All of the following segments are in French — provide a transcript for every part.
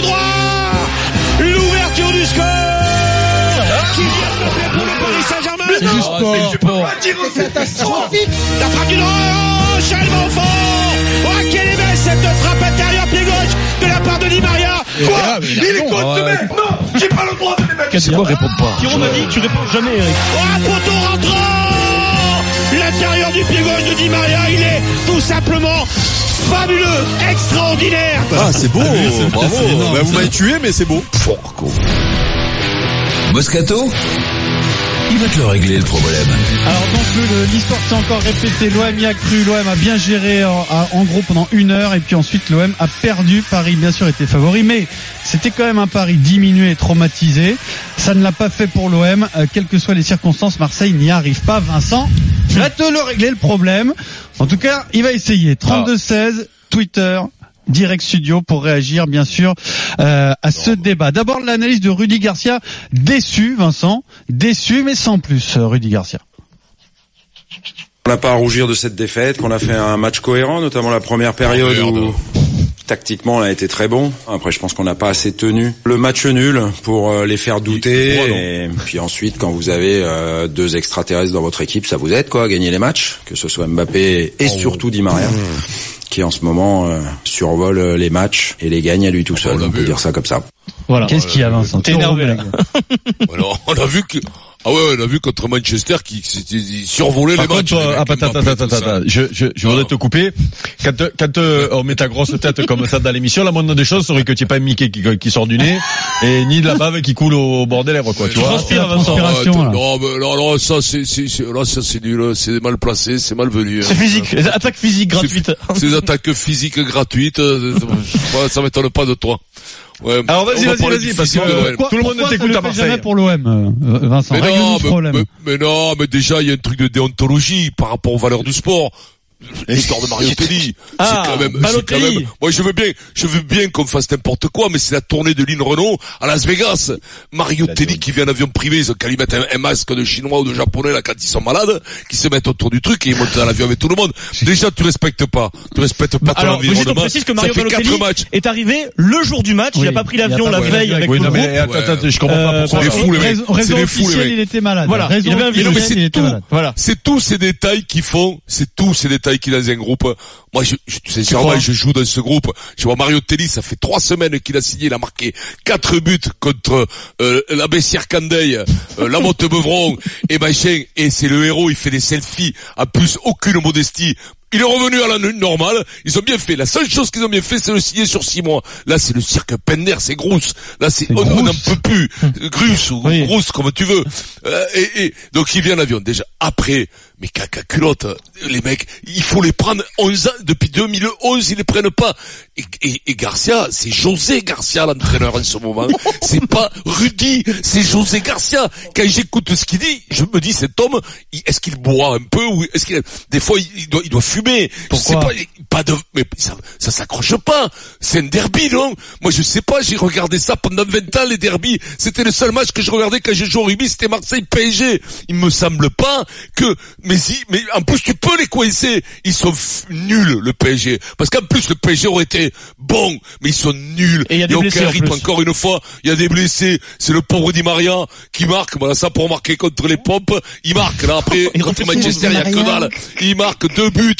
Du droit L'ouverture du score. Qui vient de faire pour le Paris Saint-Germain C'est du sport. C'est catastrophique. La frappe du droit oh, Charles Bonfort Oh quelle est belle cette frappe intérieure pied gauche de la part de Di Maria. Quoi ah, il a Il est contre ouais. mec. Non J'ai pas le droit de les mettre. C'est quoi répondre pas. Jérôme m'a dit, tu réponds jamais, Eric. Oh un poteau rentrant. L'intérieur du pied gauche de Di Maria, il est tout simplement fabuleux, extraordinaire. Ah, c'est beau, bravo. c'est énorme, Bah, vous m'avez tué, mais c'est beau. Moscato Il va te le régler le problème. Alors donc l'histoire s'est encore répétée, l'OM y a cru, l'OM a bien géré en, à- en gros pendant une heure. Et puis ensuite l'OM a perdu, Paris bien sûr était favori. Mais c'était quand même un Paris diminué et traumatisé, ça ne l'a pas fait pour l'OM, euh, quelles que soient les circonstances, Marseille n'y arrive pas, Vincent, je vais te le régler le problème, en tout cas il va essayer, 32-16, Twitter, Direct Studio pour réagir bien sûr euh, à ce débat. D'abord l'analyse de Rudy Garcia, déçu Vincent, déçu mais sans plus euh, Rudy Garcia. On n'a pas à rougir de cette défaite, qu'on a fait un match cohérent, notamment la première période où tactiquement on a été très bon. Après je pense qu'on n'a pas assez tenu le match nul pour euh, les faire douter. Et puis ensuite quand vous avez euh, deux extraterrestres dans votre équipe, ça vous aide quoi à gagner les matchs, que ce soit Mbappé et surtout Di Maria. qui en ce moment euh, survole les matchs et les gagne à lui tout seul, on peut dire ça comme ça. Voilà. Qu'est-ce qu'il y a Vincent T'es énervé, là. Alors, on a vu que, ah ouais, on a vu contre Manchester qui, qui, qui survolait les matchs. les ah, je, je, je voudrais te couper. Quand, euh, quand euh, on met ta grosse tête comme ça dans l'émission, la moindre des choses serait que tu n'aies pas un Mickey qui, qui sort du nez et ni de la bave qui coule au bord des lèvres, quoi. Tu vois. Ah, Transpiration, là. non, mais non, non, ça, c'est, c'est, c'est- là, ça, c'est nul, c'est mal placé, c'est mal venu. C'est hein. physique. Attaque physique gratuite. C'est des attaques physiques gratuites, euh, ça m'étonne pas de toi. Ouais. Alors vas-y, vas-y, vas-y, parce que euh, tout le monde t'écoute à fait Marseille. jamais pour l'OM, euh, Vincent Mais non, mais- mais non, mais déjà, il y a un truc de déontologie par rapport aux valeurs du sport. L'histoire de Mario Telly, Ah, c'est quand même, c'est Balotelli. quand même, moi je veux bien, je veux bien qu'on fasse n'importe quoi, mais c'est la tournée de Lynn Renault à Las Vegas. Mario Telly qui vient en avion privé, ils ont qu'à lui mettre un, un masque de chinois ou de japonais là quand ils sont malades, qui se mettent autour du truc et ils montent dans l'avion avec tout le monde. Déjà, tu respectes pas, tu respectes pas ton Alors, environnement. précise que Mario Balotelli est arrivé le jour du match. Oui, il a pas pris l'avion la veille avec Oui, le non, groupe. mais attends, attends, je comprends Euh, pas pourquoi. C'est fous, les mecs. Raison, C'est raison des fous, les officielle, mecs. il était malade. Voilà, il avait un Mais mais tout. Voilà. C'est tous ces détails qui font, c'est tous ces détails qui dans un groupe. Moi, je, je, sincèrement, je joue dans ce groupe. Je vois Mario Telly, ça fait trois semaines qu'il a signé, il a marqué quatre buts contre euh, la Bessière Candeille, euh, la Motte Beuvron et machin. Et c'est le héros, il fait des selfies, à plus aucune modestie. Il est revenu à la normale. Ils ont bien fait. La seule chose qu'ils ont bien fait, c'est le signer sur six mois. Là, c'est le cirque Pender, c'est Grousse. Là, c'est, on n'en peut plus. Grusse ou Oui. Grousse, comme tu veux. Euh, et, et, donc, il vient en avion. Déjà, après, mais caca culotte, les mecs, il faut les prendre 11 ans, depuis 2011, ils les prennent pas. Et, et, et Garcia, c'est José Garcia, l'entraîneur en ce moment. c'est pas Rudy, c'est José Garcia. Quand j'écoute ce qu'il dit, je me dis, cet homme, est-ce qu'il boit un peu ou est-ce qu'il, des fois, il, doit, il doit fumer. Pourquoi pas, de, mais ça, ça s'accroche pas. C'est un derby, non? Moi, je sais pas, j'ai regardé ça pendant 20 ans, les derbys. C'était le seul match que je regardais quand j'ai joué au rugby, c'était Marseille-PSG. Il me semble pas que, mais si, mais en plus, tu peux les coincer. Ils sont nuls, le PSG. Parce qu'en plus, le PSG aurait été bon, mais ils sont nuls. Et il y a des blessés, en rythme, plus. encore une fois. Il y a des blessés. C'est le pauvre Di Maria qui marque. Voilà, ça pour marquer contre les pompes. Il marque, là, après, Il contre Manchester, il y a que dalle. Il marque deux buts.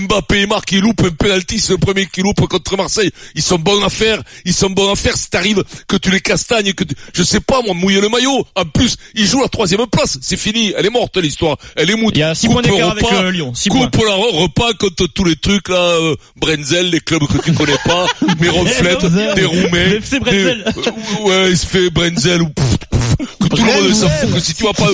Mbappé, il marque, il loupe un penalty. C'est le premier qui loupe contre Marseille. Ils sont bons à faire. Ils sont bons à faire. Si t'arrives, que tu les castagnes, que tu- je sais pas, moi, mouiller le maillot. En plus, ils jouent la troisième place. C'est fini. Elle est morte, l'histoire. Elle est moute. Il y a six Coupe points d'écart avec, euh, Lyon. Six coupe points. la repas contre tous les trucs, là, euh, Brenzel, les clubs que tu connais pas, mes des Brenzel. des- ouais, il se fait Brenzel ou que tout le monde s'en fout que si tu vas pas,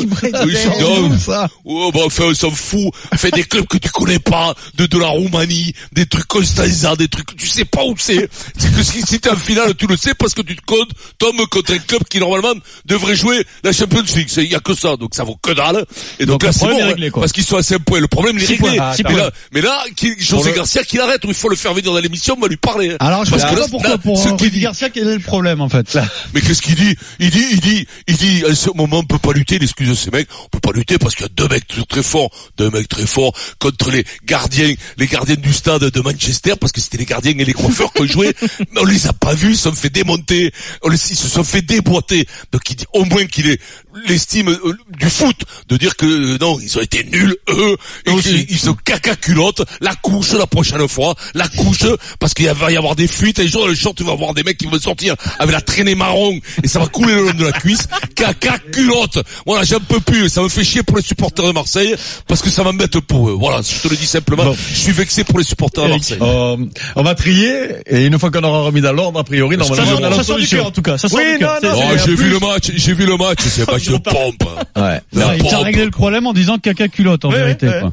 ça Oh, bah, enfin, on s'en fout. Fais des clubs que tu connais pas, de, de la Roumanie, des trucs Constanza, des trucs que tu sais pas où c'est. C'est que si, si t'es en finale, tu le sais parce que tu te comptes, tombes contre un club qui normalement devrait jouer la Champions League. Il y a que ça, donc ça vaut que dalle. Et donc, Donc, là, c'est bon, hein, réglé, parce qu'ils sont à 5 points. Le problème, il est réglé. points. Ah, mais, là, mais là, qui, José Garcia, qu'il arrête, ou il faut le faire venir dans l'émission, on va lui parler. Alors je Parce sais que pas là, pourquoi là, pour ce euh, qu'il Rudy dit- Garcia quel est le problème en fait? mais qu'est-ce qu'il dit? Il dit, il dit, il dit, à ce moment, on peut pas lutter, excuse de ces mecs, on peut pas lutter parce qu'il y a deux mecs très, très forts, deux mecs très forts contre les gardiens, les gardiens du stade de Manchester, parce que c'était les gardiens et les coiffeurs qui ont joué, mais on les a pas vus, ils se sont fait démonter, on les, ils se sont fait déboîter. Donc il dit, au moins qu'il ait l'estime euh, du foot, de dire que euh, non, ils ont été nuls, eux, et qu'ils ils sont caca culottes, la couche la prochaine fois, la couche, parce qu'il va y avoir des fuites, et les jours dans le short, tu vas voir des mecs qui vont sortir avec la traînée marron, et ça va couler le long de la cuisse, caca culotte. Voilà, j'en peux plus, ça me fait chier pour les supporters de Marseille, parce que ça m'embête pour eux. Voilà, je te le dis simplement, Bon. je suis vexé pour les supporters de Marseille. Euh, on va trier et une fois qu'on aura remis dans l'ordre, a priori, Ça normalement, on a ça sort du cœur en tout cas. Ça sort Oui, du non, Oh, j'ai vu le match, j'ai vu le match, c'est pompe. Ouais. Il t'a réglé le problème en disant caca culotte en vérité. quoi.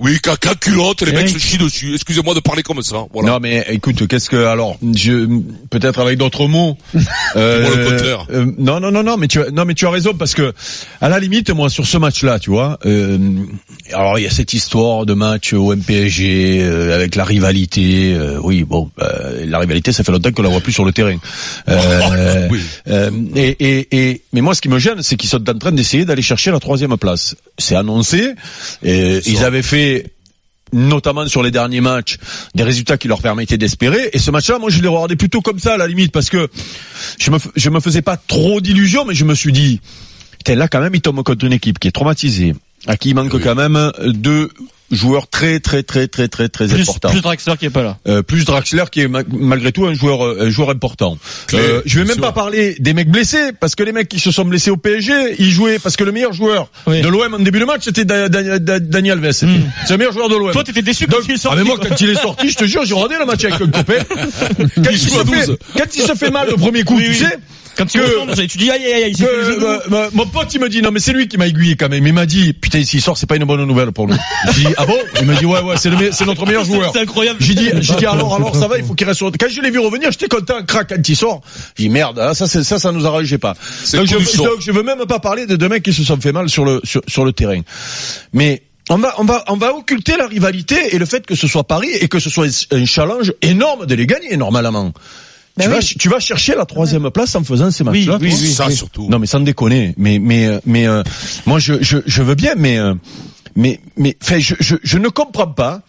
Oui, caca culotte, les mecs Eric. se chient dessus. Excusez-moi de parler comme ça. Voilà. Non mais écoute, qu'est-ce que alors je peut-être avec d'autres mots. Le contraire. euh, non non non non mais tu as, non mais tu as raison parce que à la limite moi sur ce match-là, tu vois, euh, alors il y a cette histoire de match au MPSG euh, avec la rivalité. euh, oui bon, euh, la rivalité ça fait longtemps qu'on la voit plus sur le terrain. Euh, Oui. euh, et, et, et mais moi ce qui me gêne c'est qu'ils sont en train d'essayer d'aller chercher la troisième place. C'est annoncé. Et ils avaient fait notamment sur les derniers matchs, des résultats qui leur permettaient d'espérer. Et ce match-là, moi, je l'ai regardé plutôt comme ça, à la limite, parce que je me, je me faisais pas trop d'illusions, mais je me suis dit, là, quand même, il tombe contre une équipe qui est traumatisée, à qui il manque Oui. quand même deux joueurs très, très, très, très, très, très Plus, importants. plus Draxler qui est pas là. Euh, plus Draxler qui est ma- malgré tout un joueur euh, un joueur important. Clé, Euh, je vais même sûr. pas parler des mecs blessés parce que les mecs qui se sont blessés au PSG, ils jouaient parce que le meilleur joueur Oui. de l'OM en début de match c'était Da- Da- Da- Daniel Alves. Hmm. C'est le meilleur joueur de l'OM. Toi, t'étais déçu Donc, quand il est ah sorti. mais moi quoi. quand il est sorti, je te jure, j'ai regardé le match avec un copain. Quand il, joue se à fait, 12. quand il se fait mal le premier coup, Oui, tu oui. sais, Quand tu tu dis aïe aïe aïe, euh, mon pote il me dit non mais c'est lui qui m'a aiguillé quand même. Il m'a dit putain s'il sort c'est pas une bonne nouvelle pour nous. J'ai dit ah bon Il m'a dit ouais ouais c'est me- notre meilleur joueur. C'est incroyable. J'ai dit, j'ai dit alors, alors ça va, il faut qu'il reste sur. Quand je l'ai vu revenir, j'étais content, crac quand il sort. J'ai dit merde, hein, ça, c'est- ça, ça nous arrangeait pas. Donc je, donc veux même pas parler de deux mecs qui se sont fait mal sur le sur, sur le terrain. Mais on va on va on va occulter la rivalité et le fait que ce soit Paris et que ce soit un challenge énorme de les gagner normalement. Ben tu, vas, tu vas chercher la troisième place en faisant ces matchs-là. oui, toi. oui, ça surtout. Non mais sans déconner, mais mais euh, mais euh, moi je, je je veux bien, mais euh, mais mais enfin je, je je ne comprends pas.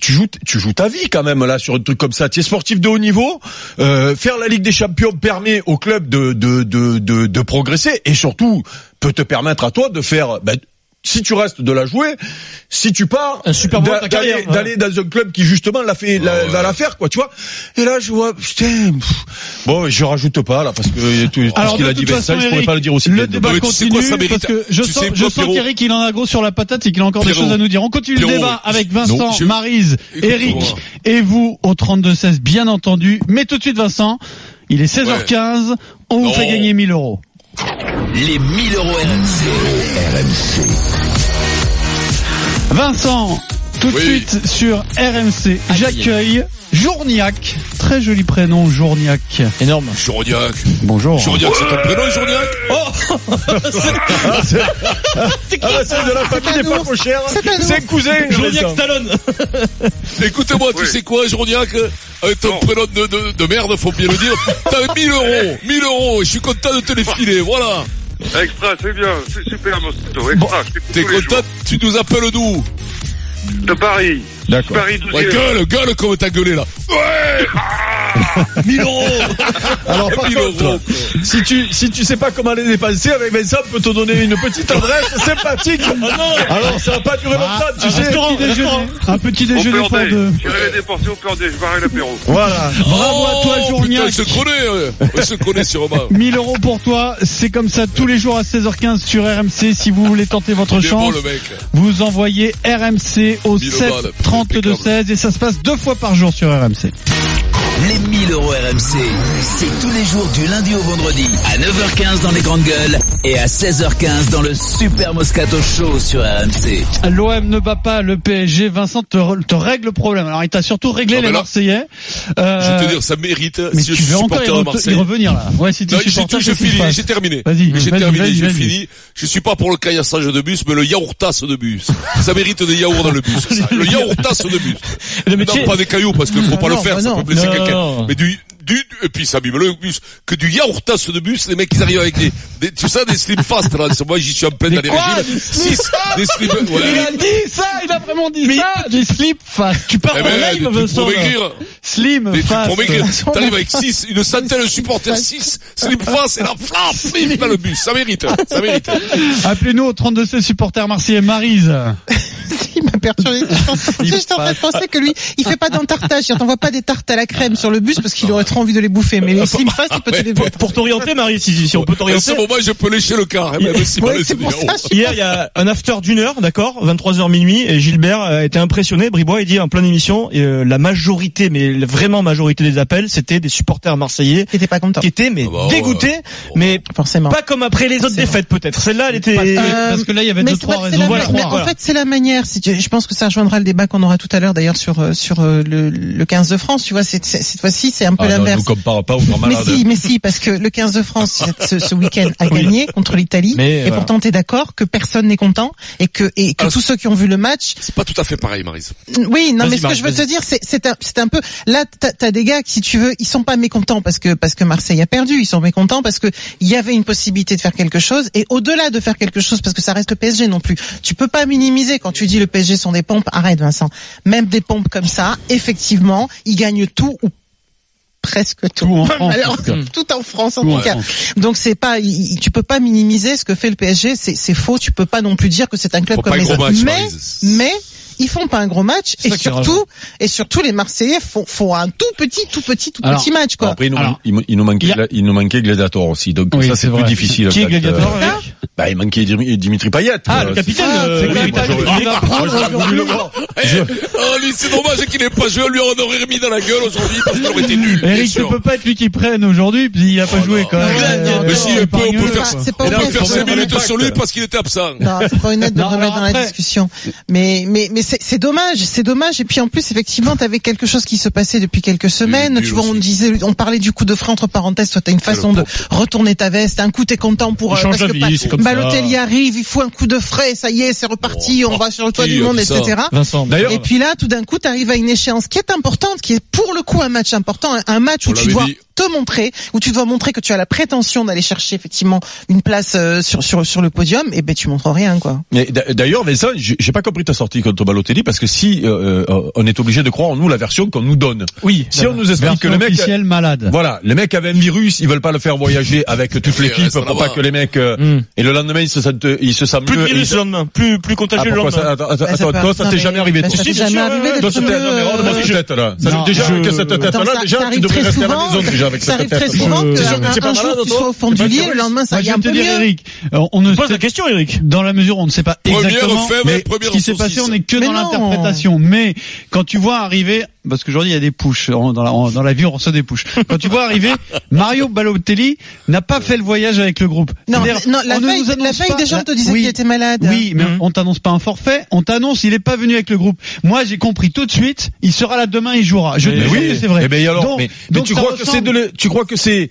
Tu joues tu joues ta vie quand même là sur un truc comme ça. Tu es sportif de haut niveau. euh, faire la Ligue des Champions permet au club de de de de, de progresser et surtout peut te permettre à toi de faire. ben, si tu restes de la jouer, si tu pars, Un super d'aller dans un club qui justement l'a fait, la- va la faire quoi, tu vois. Et là je vois, putain, pff. bon, je rajoute pas là parce que tout, tout Alors ce qu'il a dit Vincent, je pourrais pas le dire aussi le débat mais continue quoi, ça mérite- parce que je tu sens, sais je quoi, sens qu'Eric il en a gros sur la patate et qu'il a encore des choses à nous dire. On continue le débat avec non, Vincent, je- Marise. Eric et vous au 32-16 bien entendu. Mais tout de suite Vincent, il est 16h15, on vous Non. fait gagner 1000 euros. Les 1000 euros RMC. Vincent, tout de Oui. suite sur RMC, j'accueille Journiac. Très joli prénom, Journiac. Énorme. Journiac. Bonjour. Journiac, c'est ton prénom, Journiac Ah, c'est de la famille des pas trop chers. C'est un cousin. Vincent. Stallone. Écoute-moi, tu sais quoi, Journiac Avec ton prénom de, de, de merde, faut bien le dire. T'as 1000 euros. 1000 euros. et Je suis content de te les filer. Voilà. Extra, c'est bien, c'est super, Moscato. Extra, t'écoute T'es content. Tu nous appelles d'où De Paris. D'accord. Paris 12 Ouais, gueule, gueule comme t'as gueulé là. Ouais 1000 euros Alors par 1000 contre, euros. si tu si tu sais pas comment les dépenser, avec Vincent on peut te donner une petite adresse sympathique. Alors ça va pas durer longtemps, tu un, sais. petit déjeuner, un petit déjeuner pour deux. Dépenser au je l'apéro. Voilà. Bravo à toi, Oh, Journiac. Putain, on se connaît, euh. on se connaît sûrement. 1000 euros pour toi, c'est comme ça tous les jours à 16h15 sur RMC. Si vous voulez tenter votre Il bon chance, vous envoyez RMC au 1000 7 balles. 32 Impeccable. 16 et ça se passe deux fois par jour sur RMC. Les 1000 euros RMC, c'est tous les jours du lundi au vendredi à 9h15 dans les grandes gueules et à 16h15 dans le Super Moscato Show sur RMC. L'OM ne bat pas le PSG. Vincent te, règle le problème. Alors il t'a surtout réglé Non, mais les là, Marseillais. Euh, Je vais te dire, ça mérite. mais si tu je suis veux encore y, supporter de re- y revenir là. Ouais, si tu Non, supporter, tout, j'ai terminé. Vas-y, J'ai vas-y, terminé, vas-y, j'ai fini. Je suis pas pour le caillassage de bus, mais le yaourtasse de bus. Ça mérite des yaourts dans le bus. ça. Le yaourtasse de bus. Le Non, pas des cailloux, parce qu'il faut pas le faire, bah ça peut blesser quelqu'un. Mais du, du, et puis ça abîme le bus. Que du yaourtasse de bus, les mecs, ils arrivent avec des, des tu sais, des slim fast, là. Moi, j'y suis en plein dans les régimes. des slim Six, des slim, Il a dit ça, il a vraiment dit ça. Du slip fast. Tu pars Eh en ben, live, Vincent. pour maigrir. Slim Mais tu fast. pour maigrir, t'arrives avec six, une centaine de supporters, six, slim fast, et là, flap, flip dans le bus. Ça mérite, ça mérite. Appelez-nous au 32 C supporter marseillais Marise. Il m'a perturbé. J'étais en train de penser que lui, il fait pas d'entartage. Il t'envoie pas des tartes à la crème sur le bus parce qu'il aurait trop envie de les bouffer. Mais les slim fast, il peut te les Pour, pour t'orienter, Marie, si, si on peut À t'orienter. ce moment, je peux lécher le car, Hier, il y a un after d'une heure, d'accord, 23h minuit, et Gilbert a été impressionné. Bribois, il dit en pleine émission, et, euh, la majorité, mais la vraiment majorité des appels, c'était des supporters marseillais Il était pas content. qui étaient mais Ah bah ouais. dégoûtés, mais Forcément. pas comme après les autres défaites peut-être. Celle-là, elle était. Euh, Parce que là, il y avait deux, trois raisons. la Voilà. mais en fait, c'est la manière. Si tu- je pense que ça rejoindra le débat qu'on aura tout à l'heure d'ailleurs sur euh, sur euh, le, le 15 de France. Tu vois, cette fois-ci, c'est un peu Ah, non, l'inverse. compare pas Mais si, mais si, parce que le 15 de France ce, ce week-end a Oui. gagné contre l'Italie, Mais, et voilà. pourtant t'es d'accord que personne n'est content et que et que Alors, tous ceux qui ont vu le match, C'est pas tout à fait pareil, Marise. oui, non, mais ce que je veux te dire, c'est c'est un un peu là t'as as des gars qui, si tu veux, ils sont pas mécontents parce que parce que Marseille a perdu, ils sont mécontents parce que il y avait une possibilité de faire quelque chose et au-delà de faire quelque chose parce que ça reste le PSG non plus. Tu peux pas minimiser quand tu dis le PSG sont des pompes. Arrête, Vincent. Même des pompes comme ça, effectivement, ils gagnent tout ou presque tout. Tout en France, Alors, en tout cas. tout en France en Tout tout cas. France. Donc c'est pas, il- tu peux pas minimiser ce que fait le PSG. C'est c'est faux. Tu peux pas non plus dire que c'est un club Faut comme les autres. match, mais mais ils font pas un gros match et surtout et surtout les Marseillais font, font un tout petit tout petit tout Alors, petit match quoi. Après, il nous, Alors, il, il nous manquait, il a- il nous manquait Gladiator aussi, donc Oui, ça c'est plus difficile. Qui est Gladiator, euh, Bah, il manquait Dimitri Dimitri Payet. Ah, euh, le capitaine. Ah, euh, le capitaine. Il oh, lui, c'est dommage qu'il ait pas joué, on lui en aurait remis dans la gueule aujourd'hui parce qu'il aurait été nul. Eric, sûr. peut pas être lui qui prenne aujourd'hui, puis il a pas Oh joué quand même. Mais si, on peut, on peut faire, on peut faire de 5 remettre- minutes sur lui parce qu'il était absent. Non, c'est pas honnête de remettre dans la discussion. Mais mais mais c'est c'est dommage, c'est dommage. Et puis en plus, effectivement, t'avais quelque chose qui se passait depuis quelques semaines. Tu vois, on disait, on parlait du coup de frein entre parenthèses. Toi, t'as une façon de retourner ta veste. Un coup, t'es content pour euh, parce que d'avis, c'est comme ça. Balotelli arrive, il faut un coup de frais. Ça y est, c'est reparti. Oh, on va sur le toit du monde, ça etc. Vincent. Et puis là, tout d'un coup, tu arrives à une échéance qui est importante, qui est pour le coup un match important, un- un match où On tu dois dit. Te montrer, où tu dois montrer que tu as la prétention d'aller chercher effectivement une place euh, sur sur sur le podium. Et ben tu montres rien, quoi. Mais d'a- D'ailleurs, Vincent, j'ai j'ai pas compris ta sortie contre Balotelli parce que si euh, euh, on est obligé de croire en nous la version qu'on nous donne. Oui. Si on nous explique que le mec, malade. voilà, les mecs avaient un virus, ils veulent pas le faire voyager avec toute l'équipe pour pas que les mecs euh, Hmm. et le lendemain ils se sentent, ils se sentent Plus de mieux. virus Ils- le lendemain, plus plus Ah, contagieux le pourquoi lendemain. ça, attends, attends, Bah, toi, ça t'est mais- jamais arrivé. bah, ça t'est jamais arrivé Toi, c'était non, mais euh, là. Déjà que cette tête Attends, là, déjà tu arrive devrais très rester à la souvent, maison déjà avec ça cette arrive très souvent qu'un jour tu sois au fond du lit, le lendemain ça vais un peu mieux. Eric, euh, on ne Pose sait la question, Eric. dans la mesure où on ne sait pas exactement ce qui s'est passé, on n'est que dans l'interprétation. Mais quand tu vois arriver, parce qu'aujourd'hui il y a des pushes dans la, en- dans la vie, on reçoit des pushes. Quand tu vois arriver, Mario Balotelli n'a pas fait le voyage avec le groupe. Non, non, la veille, nous la veille déjà on te disait Oui. qu'il était malade. Oui, mais Mhm. on t'annonce pas un forfait, on t'annonce il est pas venu avec le groupe. Moi, j'ai compris tout de suite, il sera là demain, il jouera. Je Mais oui. c'est vrai. Eh ben alors, Donc- mais, mais donc tu crois que c'est ressemble- de le- tu crois que c'est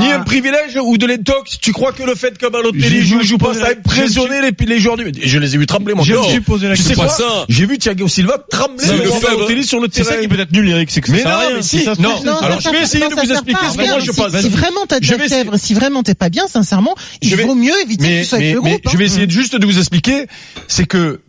ni un privilège ou de l'intox? Tu crois que le fait que Balotelli joue, joue pas, ça a impressionné les, les joueurs du. Je les ai vus trembler, mon suis posé la Tu sais question. quoi C'est pas ça. J'ai vu Thiago Silva trembler. Balotelli sur le terrain. Ça qui peut être nul, Eric, c'est que ça Mais sert à non, rien. mais Si ça non. Non, Alors ça je vais essayer de ça vous expliquer ce que moi mais je pense. Si vraiment t'as de la fièvre, si vraiment t'es pas bien, sincèrement, il vaut mieux éviter que mais, tu sois mais, avec le mais groupe. je vais hein. essayer juste de vous expliquer, c'est que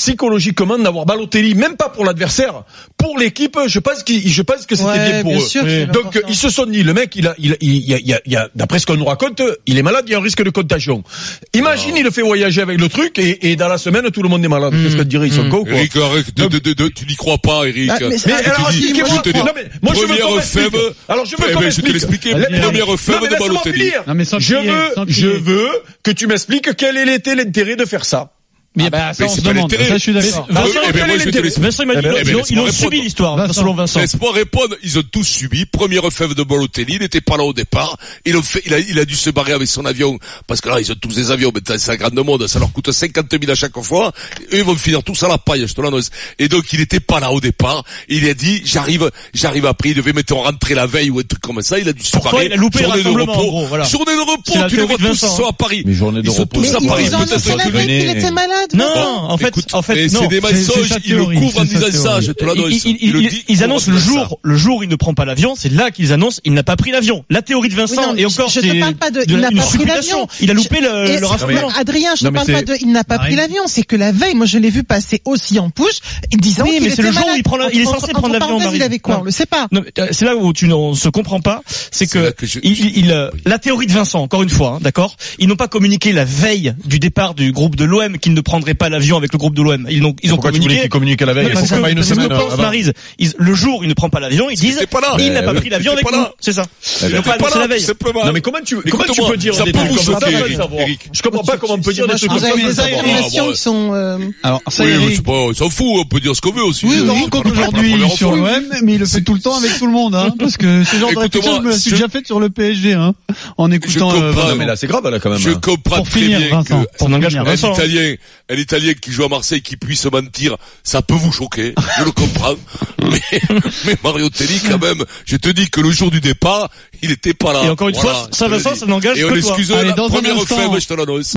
psychologiquement d'avoir Balotelli, même pas pour l'adversaire, pour l'équipe, je pense qu'il, je pense que c'était Ouais, bien pour bien eux. sûr Donc ils se sont dit, le mec, il a, il, a- il, il il d'après ce qu'on nous raconte, il est malade, il y a un risque de contagion. Imagine, il le fait voyager avec le truc et, et dans la semaine tout le monde est malade. Qu'est-ce que dirait ils sont cons quoi. Eric, arrête, de, de, de, de- tu n'y crois pas, Eric. Ah, mais- Mais Ah, alors, je te dis, moi, je te dis, non, mais moi, je veux faible. Alors, je veux Eh qu'on ben, je. Allez, Première mais de Balotelli. je veux, je veux que tu m'expliques quel était l'intérêt de faire ça. Mais Ah bah, ça, mais on c'est se demande. Ça, je suis d'accord. Vincent, eh ben, moi, je vais te laisser- Vincent, il m'a dit, Eh ben, ils ont- ils subi l'histoire, Vincent. selon Vincent. Laisse-moi répondre, ils ont tous subi. Première fève de Balotelli, il n'était pas là au départ. Il a, fait, il, a, il a dû se barrer avec son avion, parce que là, ils ont tous des avions, mais c'est un grande monde, ça leur coûte 50 000 à chaque fois. Eux, ils vont finir tous à la paille, je te l'annonce. Et donc, il n'était pas là au départ. Il a dit, j'arrive, j'arrive après, il devait mettre rentrer la veille ou un truc comme ça, il a dû se Pourquoi barrer. il a loupé Journée de repos. en gros, voilà. Journée de repos, tu les vois de tous, ils sont à Paris. Mais journée de Ils sont repos, tous Mais à ils Paris, peut-être malade. Non, en fait, Écoute, en fait, c'est des sa ils le théorie, couvrent en disant ça, je te. Ils, ils- Ils le ils- disent, ils ils annoncent le ça. jour, le jour où il ne prend pas l'avion, c'est là qu'ils annoncent il n'a pas pris l'avion. La théorie de Oui, Vincent non, mais et encore je, je c'est te parle pas de, de il n'a une pas pris supputation. l'avion. Il a loupé le, le rassemblement. Adrien, je ne parle pas de, il n'a pas pris l'avion, c'est que la veille, moi je l'ai vu passer aussi en push, disant Oui, mais c'est le jour où il prend il est censé prendre l'avion. Il avait quoi? On le sait pas. Euh, c'est là où tu ne se comprend pas, c'est que, il, euh, la théorie de Vincent, encore une fois, hein, d'accord, ils n'ont pas communiqué la veille du départ du groupe de l'OM qu'ils ne prendraient pas l'avion avec le groupe de l'OM. Ils ont, ils ont Pourquoi communiqué. qu'ils communiquent la veille Non, parce que- pas une que semaine pense, ils- le jour où il ne prend pas l'avion, ils disent C'était pas là. il n'a Eh pas oui. pris l'avion avec nous. C'est ça. Eh Ils ben, n'ont pas T'es pas annoncé la veille. Non mais comment tu comment tu peux dire ça des peut trucs vous comme ça. Je comprends pas comment on peut dire des trucs Vous comme ça. informations bon, qui sont, euh, Alors, ça Oui, Eric, mais c'est pas, on s'en fout, on peut dire ce qu'on veut aussi. Oui, Euh, c'est rencontre aujourd'hui sur l'OM, mais il le fait tout le temps avec tout le monde, hein, parce que ce genre de réflexion, je me la suis déjà faite sur le PSG, hein, en écoutant. Je euh, mais là c'est grave là quand même. Je comprends Pour très finir, bien Vincent, que On Vincent. Italien, un Italien qui joue à Marseille qui puisse mentir, ça peut vous choquer, je le comprends. Mais, mais Mario Telly, quand même, je te dis que le jour du départ, il était pas là. Et encore une Voilà, fois, ça, Vincent, ça n'engage Et que on toi. excuse Allez, la dans un première faible, je te l'annonce.